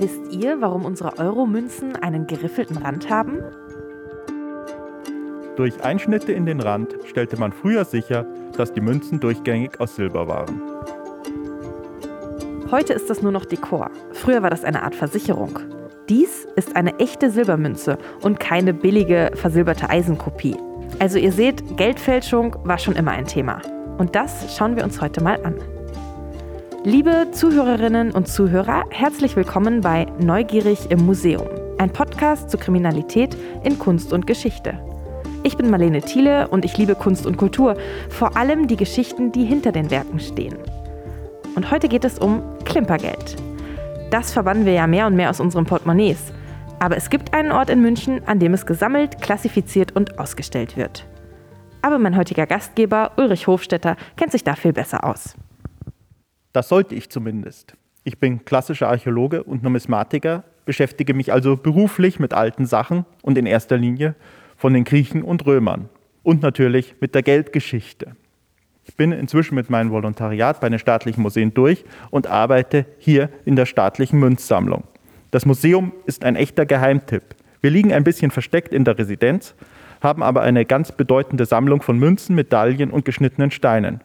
Wisst ihr, warum unsere Euro-Münzen einen geriffelten Rand haben? Durch Einschnitte in den Rand stellte man früher sicher, dass die Münzen durchgängig aus Silber waren. Heute ist das nur noch Dekor. Früher war das eine Art Versicherung. Dies ist eine echte Silbermünze und keine billige versilberte Eisenkopie. Also ihr seht, Geldfälschung war schon immer ein Thema. Und das schauen wir uns heute mal an. Liebe Zuhörerinnen und Zuhörer, herzlich willkommen bei Neugierig im Museum, ein Podcast zur Kriminalität in Kunst und Geschichte. Ich bin Marlene Thiele und ich liebe Kunst und Kultur, vor allem die Geschichten, die hinter den Werken stehen. Und heute geht es um Klimpergeld. Das verbannen wir ja mehr und mehr aus unseren Portemonnaies. Aber es gibt einen Ort in München, an dem es gesammelt, klassifiziert und ausgestellt wird. Aber mein heutiger Gastgeber, Ulrich Hofstetter, kennt sich da viel besser aus. Das sollte ich zumindest. Ich bin klassischer Archäologe und Numismatiker, beschäftige mich also beruflich mit alten Sachen und in erster Linie von den Griechen und Römern und natürlich mit der Geldgeschichte. Ich bin inzwischen mit meinem Volontariat bei den staatlichen Museen durch und arbeite hier in der staatlichen Münzsammlung. Das Museum ist ein echter Geheimtipp. Wir liegen ein bisschen versteckt in der Residenz, haben aber eine ganz bedeutende Sammlung von Münzen, Medaillen und geschnittenen Steinen.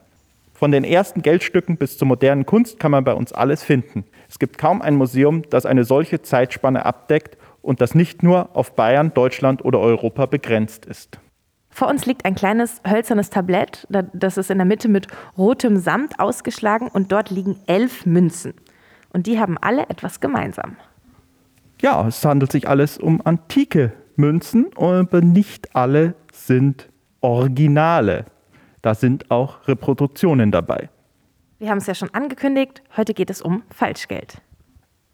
Von den ersten Geldstücken bis zur modernen Kunst kann man bei uns alles finden. Es gibt kaum ein Museum, das eine solche Zeitspanne abdeckt und das nicht nur auf Bayern, Deutschland oder Europa begrenzt ist. Vor uns liegt ein kleines hölzernes Tablett, das ist in der Mitte mit rotem Samt ausgeschlagen und dort liegen elf Münzen. Und die haben alle etwas gemeinsam. Ja, es handelt sich alles um antike Münzen, aber nicht alle sind Originale. Da sind auch Reproduktionen dabei. Wir haben es ja schon angekündigt, heute geht es um Falschgeld.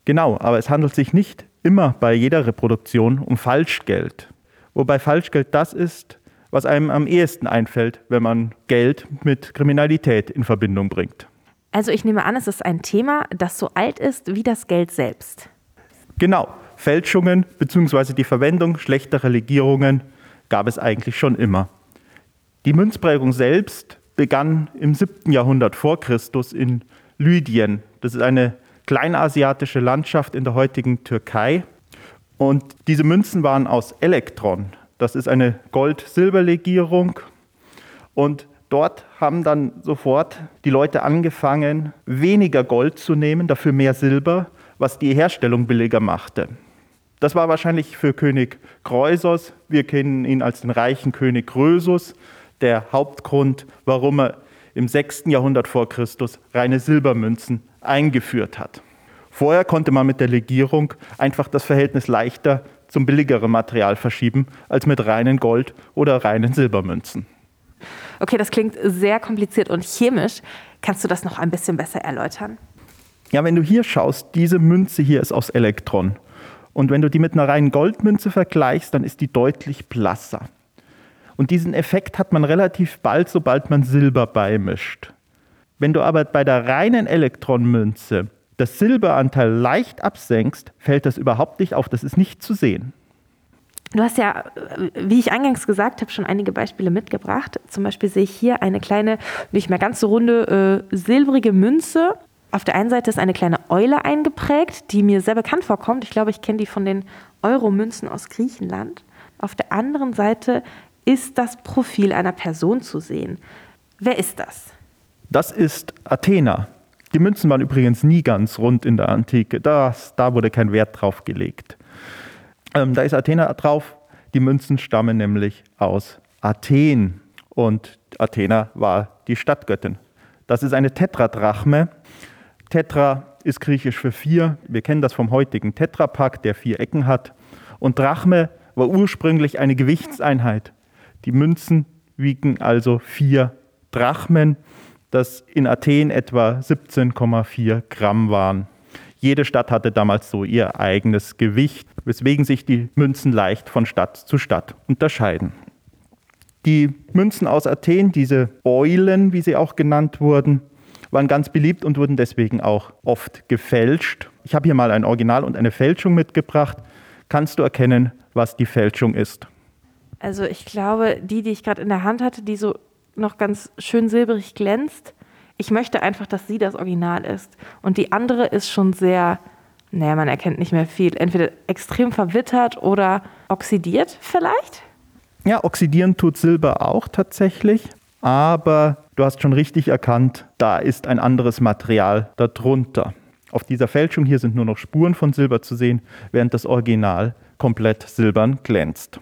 Genau, aber es handelt sich nicht immer bei jeder Reproduktion um Falschgeld. Wobei Falschgeld das ist, was einem am ehesten einfällt, wenn man Geld mit Kriminalität in Verbindung bringt. Also ich nehme an, es ist ein Thema, das so alt ist wie das Geld selbst. Genau, Fälschungen bzw. die Verwendung schlechterer Legierungen gab es eigentlich schon immer. Die Münzprägung selbst begann im 7. Jahrhundert vor Christus in Lydien. Das ist eine kleinasiatische Landschaft in der heutigen Türkei. Und diese Münzen waren aus Elektron. Das ist eine Gold-Silber-Legierung. Und dort haben dann sofort die Leute angefangen, weniger Gold zu nehmen, dafür mehr Silber, was die Herstellung billiger machte. Das war wahrscheinlich für König Kreusos, wir kennen ihn als den reichen König Krösus, der Hauptgrund, warum er im 6. Jahrhundert vor Christus reine Silbermünzen eingeführt hat. Vorher konnte man mit der Legierung einfach das Verhältnis leichter zum billigeren Material verschieben als mit reinen Gold- oder reinen Silbermünzen. Okay, das klingt sehr kompliziert und chemisch. Kannst du das noch ein bisschen besser erläutern? Ja, wenn du hier schaust, diese Münze hier ist aus Elektron. Und wenn du die mit einer reinen Goldmünze vergleichst, dann ist die deutlich blasser. Und diesen Effekt hat man relativ bald, sobald man Silber beimischt. Wenn du aber bei der reinen Elektronmünze das Silberanteil leicht absenkst, fällt das überhaupt nicht auf. Das ist nicht zu sehen. Du hast ja, wie ich eingangs gesagt habe, schon einige Beispiele mitgebracht. Zum Beispiel sehe ich hier eine kleine, nicht mehr ganz so runde, äh, silbrige Münze. Auf der einen Seite ist eine kleine Eule eingeprägt, die mir sehr bekannt vorkommt. Ich glaube, ich kenne die von den Euro-Münzen aus Griechenland. Auf der anderen Seite ist das Profil einer Person zu sehen. Wer ist das? Das ist Athena. Die Münzen waren übrigens nie ganz rund in der Antike. Das, da wurde kein Wert drauf gelegt. Ähm, da ist Athena drauf. Die Münzen stammen nämlich aus Athen. Und Athena war die Stadtgöttin. Das ist eine Tetradrachme. Tetra ist griechisch für vier. Wir kennen das vom heutigen Tetrapack, der vier Ecken hat. Und Drachme war ursprünglich eine Gewichtseinheit. Die Münzen wiegen also vier Drachmen, das in Athen etwa 17,4 Gramm waren. Jede Stadt hatte damals so ihr eigenes Gewicht, weswegen sich die Münzen leicht von Stadt zu Stadt unterscheiden. Die Münzen aus Athen, diese Eulen, wie sie auch genannt wurden, waren ganz beliebt und wurden deswegen auch oft gefälscht. Ich habe hier mal ein Original und eine Fälschung mitgebracht. Kannst du erkennen, was die Fälschung ist? Also ich glaube, die, die ich gerade in der Hand hatte, die so noch ganz schön silbrig glänzt, ich möchte einfach, dass sie das Original ist. Und die andere ist schon sehr Naja, man erkennt nicht mehr viel. Entweder extrem verwittert oder oxidiert vielleicht? Ja, oxidieren tut Silber auch tatsächlich. Aber du hast schon richtig erkannt, da ist ein anderes Material darunter. Auf dieser Fälschung hier sind nur noch Spuren von Silber zu sehen, während das Original komplett silbern glänzt.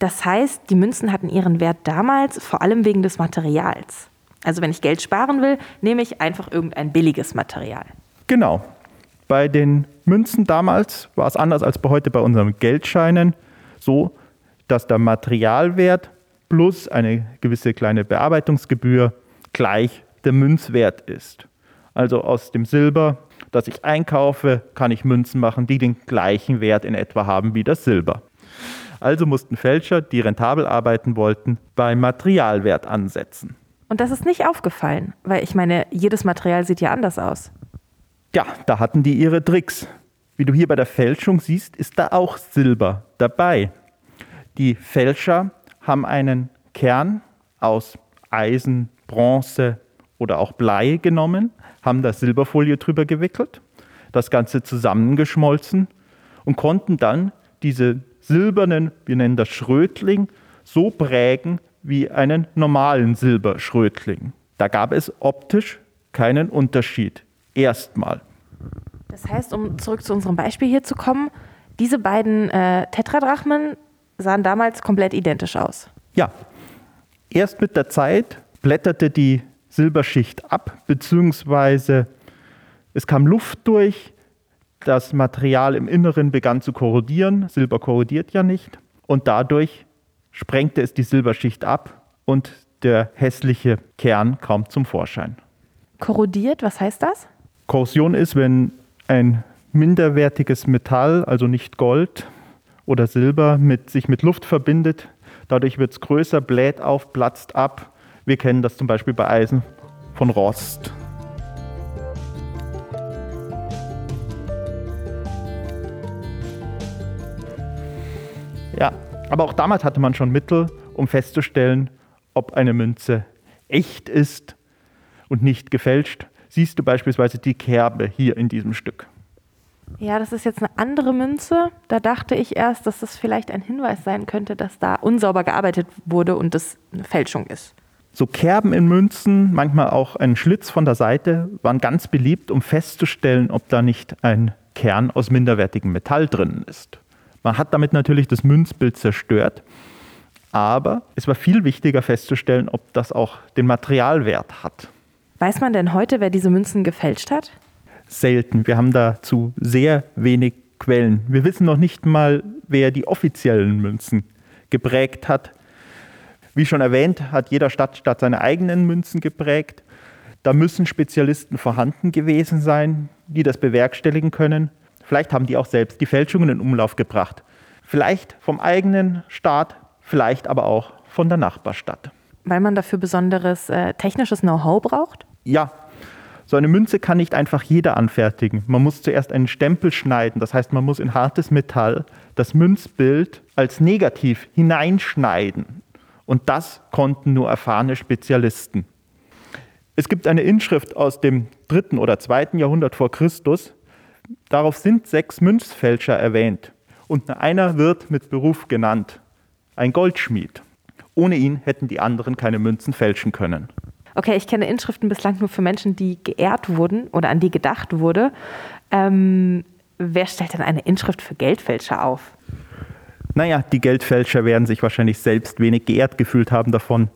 Das heißt, die Münzen hatten ihren Wert damals vor allem wegen des Materials. Also wenn ich Geld sparen will, nehme ich einfach irgendein billiges Material. Genau. Bei den Münzen damals war es anders als bei heute bei unseren Geldscheinen so, dass der Materialwert plus eine gewisse kleine Bearbeitungsgebühr gleich der Münzwert ist. Also aus dem Silber, das ich einkaufe, kann ich Münzen machen, die den gleichen Wert in etwa haben wie das Silber. Also mussten Fälscher, die rentabel arbeiten wollten, beim Materialwert ansetzen. Und das ist nicht aufgefallen, weil ich meine, jedes Material sieht ja anders aus. Ja, da hatten die ihre Tricks. Wie du hier bei der Fälschung siehst, ist da auch Silber dabei. Die Fälscher haben einen Kern aus Eisen, Bronze oder auch Blei genommen, haben da Silberfolie drüber gewickelt, das Ganze zusammengeschmolzen und konnten dann diese silbernen, wir nennen das Schrötling, so prägen wie einen normalen Silberschrötling. Da gab es optisch keinen Unterschied. Erstmal. Das heißt, um zurück zu unserem Beispiel hier zu kommen, diese beiden äh, Tetradrachmen sahen damals komplett identisch aus. Ja, erst mit der Zeit blätterte die Silberschicht ab, beziehungsweise es kam Luft durch, das Material im Inneren begann zu korrodieren, Silber korrodiert ja nicht, und dadurch sprengte es die Silberschicht ab und der hässliche Kern kam zum Vorschein. Korrodiert, was heißt das? Korrosion ist, wenn ein minderwertiges Metall, also nicht Gold, oder Silber mit, sich mit Luft verbindet. Dadurch wird es größer, bläht auf, platzt ab. Wir kennen das zum Beispiel bei Eisen von Rost. Ja, aber auch damals hatte man schon Mittel, um festzustellen, ob eine Münze echt ist und nicht gefälscht. Siehst du beispielsweise die Kerbe hier in diesem Stück. Ja, das ist jetzt eine andere Münze. Da dachte ich erst, dass das vielleicht ein Hinweis sein könnte, dass da unsauber gearbeitet wurde und das eine Fälschung ist. So Kerben in Münzen, manchmal auch ein Schlitz von der Seite, waren ganz beliebt, um festzustellen, ob da nicht ein Kern aus minderwertigem Metall drin ist. Man hat damit natürlich das Münzbild zerstört, aber es war viel wichtiger festzustellen, ob das auch den Materialwert hat. Weiß man denn heute, wer diese Münzen gefälscht hat? selten. Wir haben dazu sehr wenig Quellen. Wir wissen noch nicht mal, wer die offiziellen Münzen geprägt hat. Wie schon erwähnt, hat jeder Stadtstaat seine eigenen Münzen geprägt. Da müssen Spezialisten vorhanden gewesen sein, die das bewerkstelligen können. Vielleicht haben die auch selbst die Fälschungen in Umlauf gebracht. Vielleicht vom eigenen Staat, vielleicht aber auch von der Nachbarstadt. Weil man dafür besonderes äh, technisches Know-how braucht? Ja, so eine Münze kann nicht einfach jeder anfertigen. Man muss zuerst einen Stempel schneiden, das heißt, man muss in hartes Metall das Münzbild als negativ hineinschneiden. Und das konnten nur erfahrene Spezialisten. Es gibt eine Inschrift aus dem dritten oder zweiten Jahrhundert vor Christus. Darauf sind sechs Münzfälscher erwähnt. Und einer wird mit Beruf genannt, ein Goldschmied. Ohne ihn hätten die anderen keine Münzen fälschen können. Okay, ich kenne Inschriften bislang nur für Menschen, die geehrt wurden oder an die gedacht wurde. Ähm, wer stellt denn eine Inschrift für Geldfälscher auf? Naja, die Geldfälscher werden sich wahrscheinlich selbst wenig geehrt gefühlt haben davon.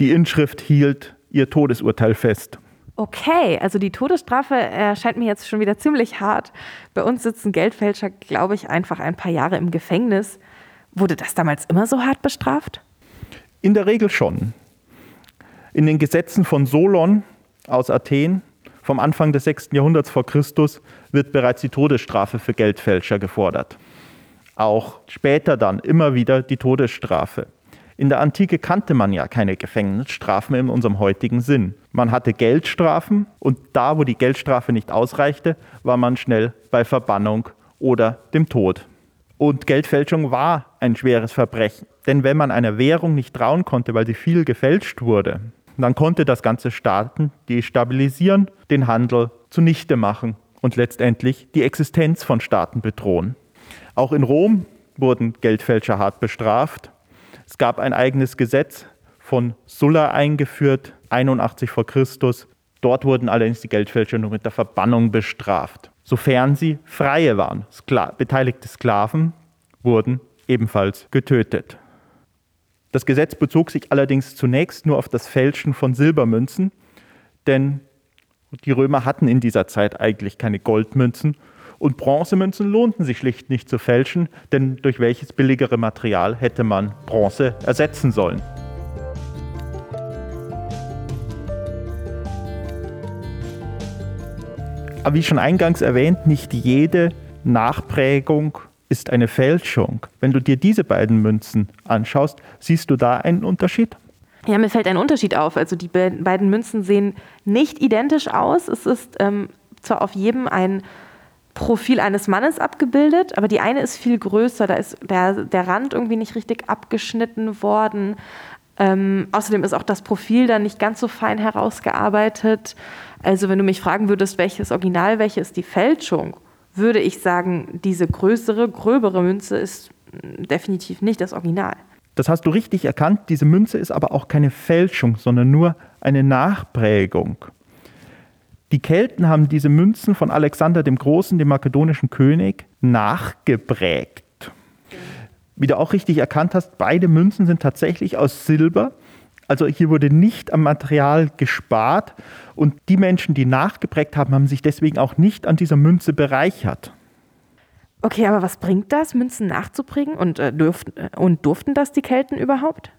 Die Inschrift hielt ihr Todesurteil fest. Okay, also die Todesstrafe erscheint mir jetzt schon wieder ziemlich hart. Bei uns sitzen Geldfälscher, glaube ich, einfach ein paar Jahre im Gefängnis. Wurde das damals immer so hart bestraft? In der Regel schon. In den Gesetzen von Solon aus Athen vom Anfang des 6. Jahrhunderts vor Christus wird bereits die Todesstrafe für Geldfälscher gefordert. Auch später dann immer wieder die Todesstrafe. In der Antike kannte man ja keine Gefängnisstrafen in unserem heutigen Sinn. Man hatte Geldstrafen und da, wo die Geldstrafe nicht ausreichte, war man schnell bei Verbannung oder dem Tod. Und Geldfälschung war ein schweres Verbrechen. Denn wenn man einer Währung nicht trauen konnte, weil sie viel gefälscht wurde, dann konnte das ganze Staaten destabilisieren, den Handel zunichte machen und letztendlich die Existenz von Staaten bedrohen. Auch in Rom wurden Geldfälscher hart bestraft. Es gab ein eigenes Gesetz von Sulla eingeführt, 81 vor Christus. Dort wurden allerdings die Geldfälscher nur mit der Verbannung bestraft. Sofern sie Freie waren. Skla beteiligte Sklaven wurden ebenfalls getötet. Das Gesetz bezog sich allerdings zunächst nur auf das Fälschen von Silbermünzen, denn die Römer hatten in dieser Zeit eigentlich keine Goldmünzen und Bronzemünzen lohnten sich schlicht nicht zu fälschen, denn durch welches billigere Material hätte man Bronze ersetzen sollen? Aber wie schon eingangs erwähnt, nicht jede Nachprägung ist eine Fälschung. Wenn du dir diese beiden Münzen anschaust, siehst du da einen Unterschied? Ja, mir fällt ein Unterschied auf. Also die beiden Münzen sehen nicht identisch aus. Es ist ähm, zwar auf jedem ein Profil eines Mannes abgebildet, aber die eine ist viel größer. Da ist der, der Rand irgendwie nicht richtig abgeschnitten worden. Ähm, außerdem ist auch das Profil dann nicht ganz so fein herausgearbeitet. Also wenn du mich fragen würdest, welches Original, welche ist die Fälschung, würde ich sagen, diese größere, gröbere Münze ist definitiv nicht das Original. Das hast du richtig erkannt. Diese Münze ist aber auch keine Fälschung, sondern nur eine Nachprägung. Die Kelten haben diese Münzen von Alexander dem Großen, dem makedonischen König, nachgeprägt. Wie du auch richtig erkannt hast, beide Münzen sind tatsächlich aus Silber. Also hier wurde nicht am Material gespart und die Menschen, die nachgeprägt haben, haben sich deswegen auch nicht an dieser Münze bereichert. Okay, aber was bringt das, Münzen nachzuprägen? Und, äh, dürften, äh, und durften das die Kelten überhaupt?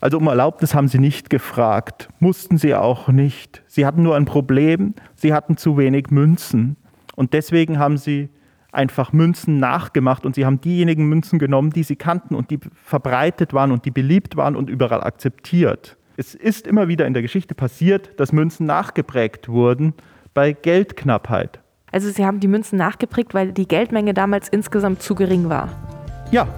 Also um Erlaubnis haben sie nicht gefragt, mussten sie auch nicht. Sie hatten nur ein Problem, sie hatten zu wenig Münzen. Und deswegen haben sie einfach Münzen nachgemacht und sie haben diejenigen Münzen genommen, die sie kannten und die verbreitet waren und die beliebt waren und überall akzeptiert. Es ist immer wieder in der Geschichte passiert, dass Münzen nachgeprägt wurden bei Geldknappheit. Also Sie haben die Münzen nachgeprägt, weil die Geldmenge damals insgesamt zu gering war. Ja.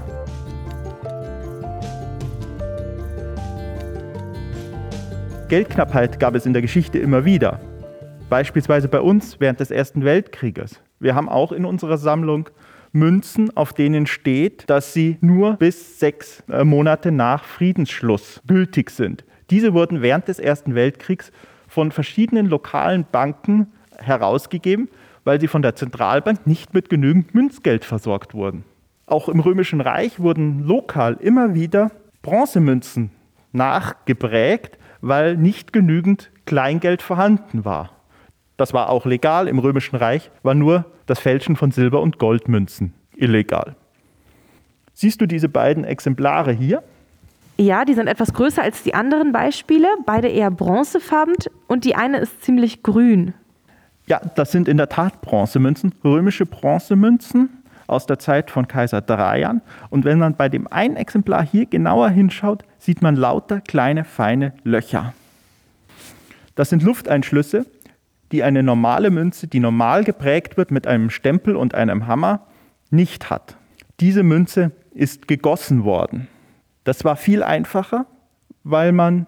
Geldknappheit gab es in der Geschichte immer wieder. Beispielsweise bei uns während des Ersten Weltkrieges. Wir haben auch in unserer Sammlung Münzen, auf denen steht, dass sie nur bis sechs äh, Monate nach Friedensschluss gültig sind. Diese wurden während des Ersten Weltkriegs von verschiedenen lokalen Banken herausgegeben, weil sie von der Zentralbank nicht mit genügend Münzgeld versorgt wurden. Auch im Römischen Reich wurden lokal immer wieder Bronzemünzen nachgeprägt, weil nicht genügend Kleingeld vorhanden war. Das war auch legal im Römischen Reich, war nur das Fälschen von Silber- und Goldmünzen illegal. Siehst du diese beiden Exemplare hier? Ja, die sind etwas größer als die anderen Beispiele, beide eher bronzefarben und die eine ist ziemlich grün. Ja, das sind in der Tat Bronzemünzen, römische Bronzemünzen aus der Zeit von Kaiser Trajan. Und wenn man bei dem einen Exemplar hier genauer hinschaut, sieht man lauter kleine, feine Löcher. Das sind Lufteinschlüsse, die eine normale Münze, die normal geprägt wird mit einem Stempel und einem Hammer, nicht hat. Diese Münze ist gegossen worden. Das war viel einfacher, weil man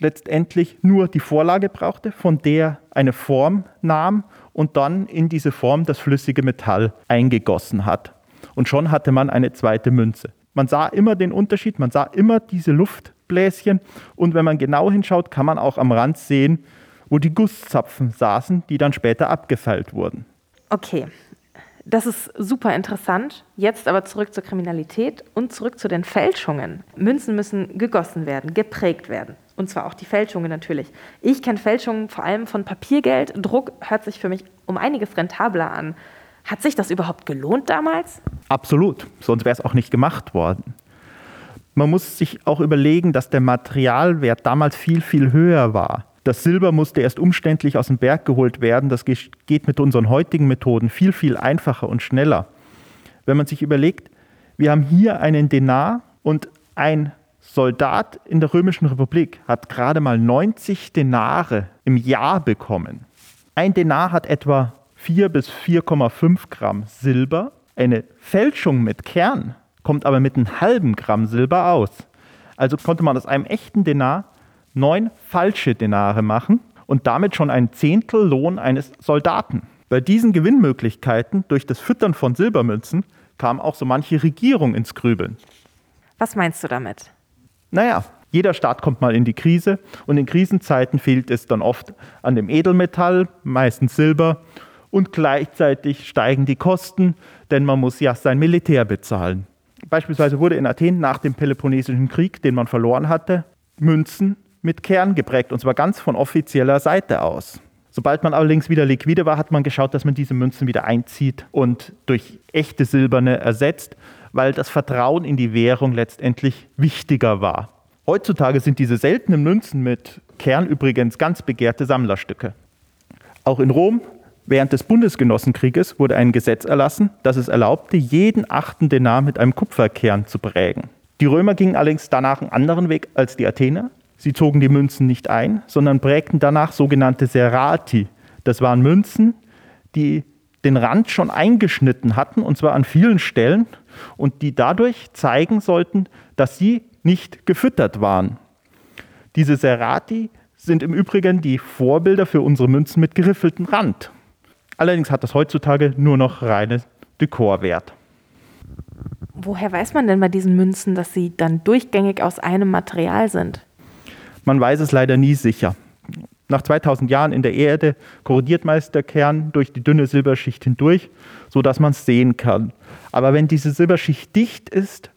letztendlich nur die Vorlage brauchte, von der eine Form nahm und dann in diese Form das flüssige Metall eingegossen hat. Und schon hatte man eine zweite Münze. Man sah immer den Unterschied, man sah immer diese Luftbläschen und wenn man genau hinschaut, kann man auch am Rand sehen, wo die Gusszapfen saßen, die dann später abgefeilt wurden. Okay, das ist super interessant. Jetzt aber zurück zur Kriminalität und zurück zu den Fälschungen. Münzen müssen gegossen werden, geprägt werden. Und zwar auch die Fälschungen natürlich. Ich kenne Fälschungen vor allem von Papiergeld. Druck hört sich für mich um einiges rentabler an. Hat sich das überhaupt gelohnt damals? Absolut, sonst wäre es auch nicht gemacht worden. Man muss sich auch überlegen, dass der Materialwert damals viel, viel höher war. Das Silber musste erst umständlich aus dem Berg geholt werden. Das geht mit unseren heutigen Methoden viel, viel einfacher und schneller. Wenn man sich überlegt, wir haben hier einen Denar und ein Soldat in der Römischen Republik hat gerade mal 90 Denare im Jahr bekommen. Ein Denar hat etwa 4 bis 4,5 Gramm Silber. Eine Fälschung mit Kern kommt aber mit einem halben Gramm Silber aus. Also konnte man aus einem echten Denar neun falsche Denare machen und damit schon ein Zehntel Lohn eines Soldaten. Bei diesen Gewinnmöglichkeiten durch das Füttern von Silbermünzen kam auch so manche Regierung ins Grübeln. Was meinst du damit? Naja, jeder Staat kommt mal in die Krise und in Krisenzeiten fehlt es dann oft an dem Edelmetall, meistens Silber, und gleichzeitig steigen die Kosten, denn man muss ja sein Militär bezahlen. Beispielsweise wurde in Athen nach dem Peloponnesischen Krieg, den man verloren hatte, Münzen mit Kern geprägt, und zwar ganz von offizieller Seite aus. Sobald man allerdings wieder liquide war, hat man geschaut, dass man diese Münzen wieder einzieht und durch echte silberne ersetzt, weil das Vertrauen in die Währung letztendlich wichtiger war. Heutzutage sind diese seltenen Münzen mit Kern übrigens ganz begehrte Sammlerstücke. Auch in Rom während des Bundesgenossenkrieges wurde ein Gesetz erlassen, das es erlaubte, jeden achten Denar mit einem Kupferkern zu prägen. Die Römer gingen allerdings danach einen anderen Weg als die Athener. Sie zogen die Münzen nicht ein, sondern prägten danach sogenannte Serati. Das waren Münzen, die den Rand schon eingeschnitten hatten, und zwar an vielen Stellen, und die dadurch zeigen sollten, dass sie nicht gefüttert waren. Diese Serati sind im Übrigen die Vorbilder für unsere Münzen mit geriffeltem Rand. Allerdings hat das heutzutage nur noch reine Dekorwert. Woher weiß man denn bei diesen Münzen, dass sie dann durchgängig aus einem Material sind? Man weiß es leider nie sicher. Nach 2000 Jahren in der Erde korrodiert meist der Kern durch die dünne Silberschicht hindurch, sodass man es sehen kann. Aber wenn diese Silberschicht dicht ist,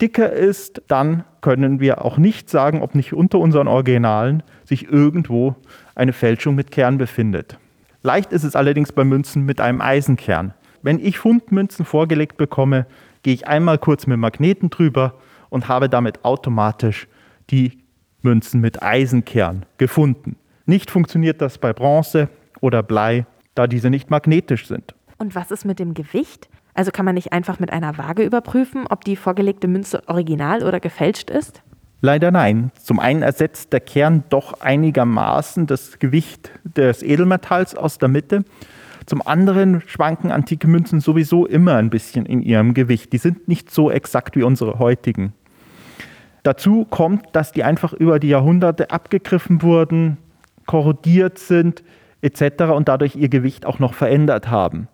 dicker ist, dann können wir auch nicht sagen, ob nicht unter unseren Originalen sich irgendwo eine Fälschung mit Kern befindet. Leicht ist es allerdings bei Münzen mit einem Eisenkern. Wenn ich Fundmünzen vorgelegt bekomme, gehe ich einmal kurz mit Magneten drüber und habe damit automatisch die Münzen mit Eisenkern gefunden. Nicht funktioniert das bei Bronze oder Blei, da diese nicht magnetisch sind. Und was ist mit dem Gewicht? Also kann man nicht einfach mit einer Waage überprüfen, ob die vorgelegte Münze original oder gefälscht ist? Leider nein. Zum einen ersetzt der Kern doch einigermaßen das Gewicht des Edelmetalls aus der Mitte. Zum anderen schwanken antike Münzen sowieso immer ein bisschen in ihrem Gewicht. Die sind nicht so exakt wie unsere heutigen. Dazu kommt, dass die einfach über die Jahrhunderte abgegriffen wurden, korrodiert sind etc. und dadurch ihr Gewicht auch noch verändert haben.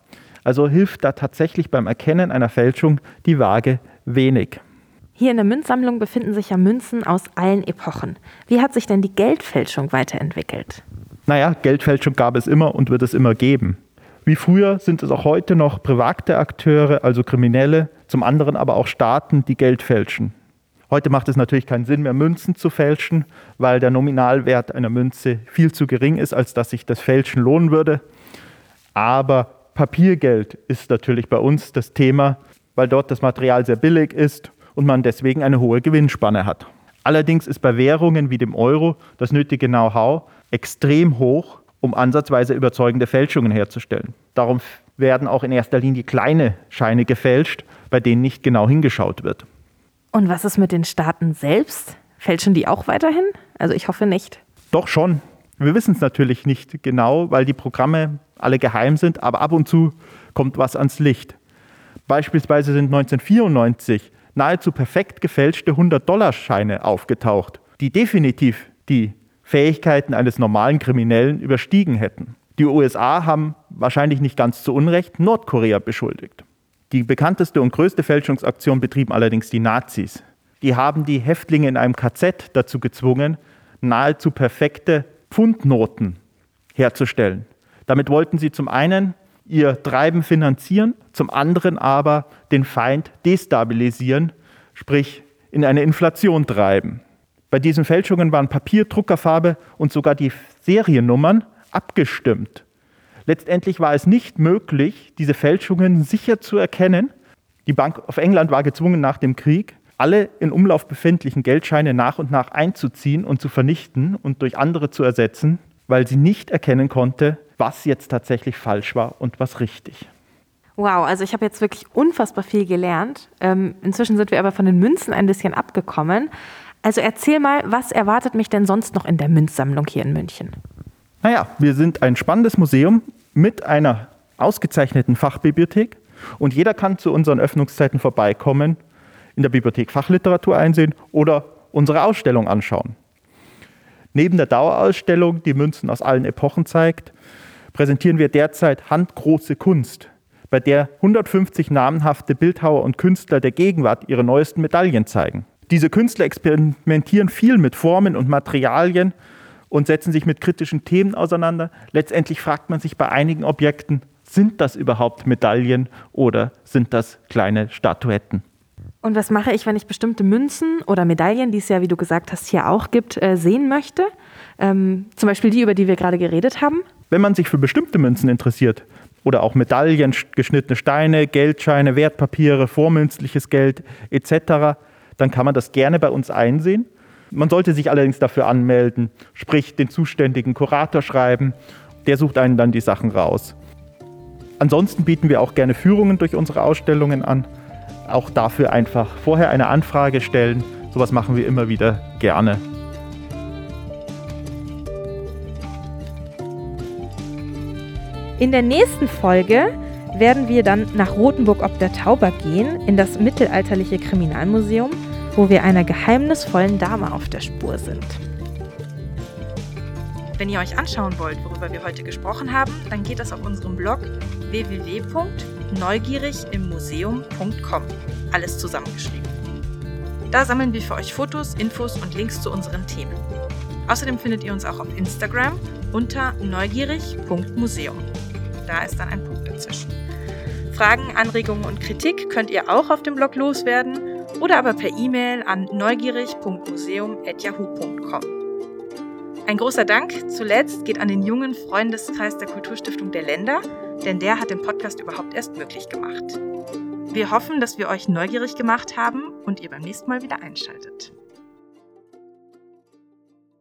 Also hilft da tatsächlich beim Erkennen einer Fälschung die Waage wenig. Hier in der Münzsammlung befinden sich ja Münzen aus allen Epochen. Wie hat sich denn die Geldfälschung weiterentwickelt? Naja, Geldfälschung gab es immer und wird es immer geben. Wie früher sind es auch heute noch private Akteure, also Kriminelle, zum anderen aber auch Staaten, die Geld fälschen. Heute macht es natürlich keinen Sinn mehr, Münzen zu fälschen, weil der Nominalwert einer Münze viel zu gering ist, als dass sich das Fälschen lohnen würde. Aber Papiergeld ist natürlich bei uns das Thema, weil dort das Material sehr billig ist und man deswegen eine hohe Gewinnspanne hat. Allerdings ist bei Währungen wie dem Euro das nötige Know-how extrem hoch, um ansatzweise überzeugende Fälschungen herzustellen. Darum werden auch in erster Linie kleine Scheine gefälscht, bei denen nicht genau hingeschaut wird. Und was ist mit den Staaten selbst? Fälschen die auch weiterhin? Also ich hoffe nicht. Doch schon. Wir wissen es natürlich nicht genau, weil die Programme alle geheim sind, aber ab und zu kommt was ans Licht. Beispielsweise sind 1994 nahezu perfekt gefälschte 100-Dollar-Scheine aufgetaucht, die definitiv die Fähigkeiten eines normalen Kriminellen überstiegen hätten. Die USA haben wahrscheinlich nicht ganz zu Unrecht Nordkorea beschuldigt. Die bekannteste und größte Fälschungsaktion betrieben allerdings die Nazis. Die haben die Häftlinge in einem KZ dazu gezwungen, nahezu perfekte Pfundnoten herzustellen. Damit wollten sie zum einen ihr Treiben finanzieren, zum anderen aber den Feind destabilisieren, sprich in eine Inflation treiben. Bei diesen Fälschungen waren Papier, Druckerfarbe und sogar die Seriennummern abgestimmt. Letztendlich war es nicht möglich, diese Fälschungen sicher zu erkennen. Die Bank of England war gezwungen, nach dem Krieg alle in Umlauf befindlichen Geldscheine nach und nach einzuziehen und zu vernichten und durch andere zu ersetzen, weil sie nicht erkennen konnte, was jetzt tatsächlich falsch war und was richtig. Wow, also ich habe jetzt wirklich unfassbar viel gelernt. Ähm, inzwischen sind wir aber von den Münzen ein bisschen abgekommen. Also erzähl mal, was erwartet mich denn sonst noch in der Münzsammlung hier in München? Naja, wir sind ein spannendes Museum mit einer ausgezeichneten Fachbibliothek und jeder kann zu unseren Öffnungszeiten vorbeikommen, in der Bibliothek Fachliteratur einsehen oder unsere Ausstellung anschauen. Neben der Dauerausstellung, die Münzen aus allen Epochen zeigt, präsentieren wir derzeit handgroße Kunst, bei der 150 namenhafte Bildhauer und Künstler der Gegenwart ihre neuesten Medaillen zeigen. Diese Künstler experimentieren viel mit Formen und Materialien und setzen sich mit kritischen Themen auseinander. Letztendlich fragt man sich bei einigen Objekten, sind das überhaupt Medaillen oder sind das kleine Statuetten? Und was mache ich, wenn ich bestimmte Münzen oder Medaillen, die es ja, wie du gesagt hast, hier auch gibt, äh, sehen möchte? Ähm, zum Beispiel die, über die wir gerade geredet haben? Wenn man sich für bestimmte Münzen interessiert oder auch Medaillen, geschnittene Steine, Geldscheine, Wertpapiere, vormünzliches Geld etc., dann kann man das gerne bei uns einsehen. Man sollte sich allerdings dafür anmelden, sprich den zuständigen Kurator schreiben, der sucht einen dann die Sachen raus. Ansonsten bieten wir auch gerne Führungen durch unsere Ausstellungen an. Auch dafür einfach vorher eine Anfrage stellen. Sowas machen wir immer wieder gerne. In der nächsten Folge werden wir dann nach Rothenburg ob der Tauber gehen, in das mittelalterliche Kriminalmuseum, wo wir einer geheimnisvollen Dame auf der Spur sind. Wenn ihr euch anschauen wollt, worüber wir heute gesprochen haben, dann geht das auf unserem Blog www.neugierigimmuseum.com. Alles zusammengeschrieben. Da sammeln wir für euch Fotos, Infos und Links zu unseren Themen. Außerdem findet ihr uns auch auf Instagram unter neugierig.museum. Da ist dann ein Punkt dazwischen. Fragen, Anregungen und Kritik könnt ihr auch auf dem Blog loswerden oder aber per E-Mail an neugierig.museum.yahoo.com. Ein großer Dank zuletzt geht an den jungen Freundeskreis der Kulturstiftung der Länder, denn der hat den Podcast überhaupt erst möglich gemacht. Wir hoffen, dass wir euch neugierig gemacht haben und ihr beim nächsten Mal wieder einschaltet.